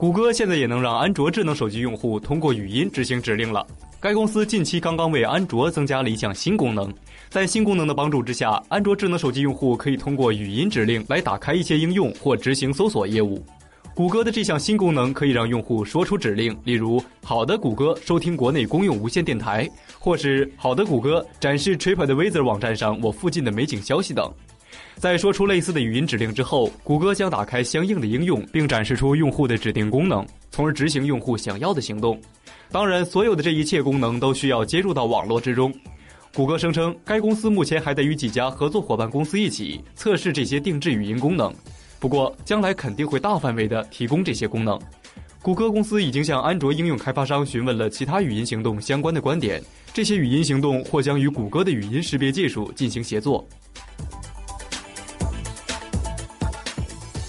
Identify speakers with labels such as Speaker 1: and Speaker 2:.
Speaker 1: 谷歌现在也能让安卓智能手机用户通过语音执行指令了。该公司近期刚刚为安卓增加了一项新功能，在新功能的帮助之下，安卓智能手机用户可以通过语音指令来打开一些应用或执行搜索业务。谷歌的这项新功能可以让用户说出指令，例如“好的，谷歌，收听国内公用无线电台”，或是“好的，谷歌，展示 TripAdvisor 网站上我附近的美景消息”等。在说出类似的语音指令之后，谷歌将打开相应的应用，并展示出用户的指定功能，从而执行用户想要的行动。当然，所有的这一切功能都需要接入到网络之中。谷歌声称，该公司目前还在与几家合作伙伴公司一起测试这些定制语音功能。不过，将来肯定会大范围的提供这些功能。谷歌公司已经向安卓应用开发商询问了其他语音行动相关的观点，这些语音行动或将与谷歌的语音识别技术进行协作。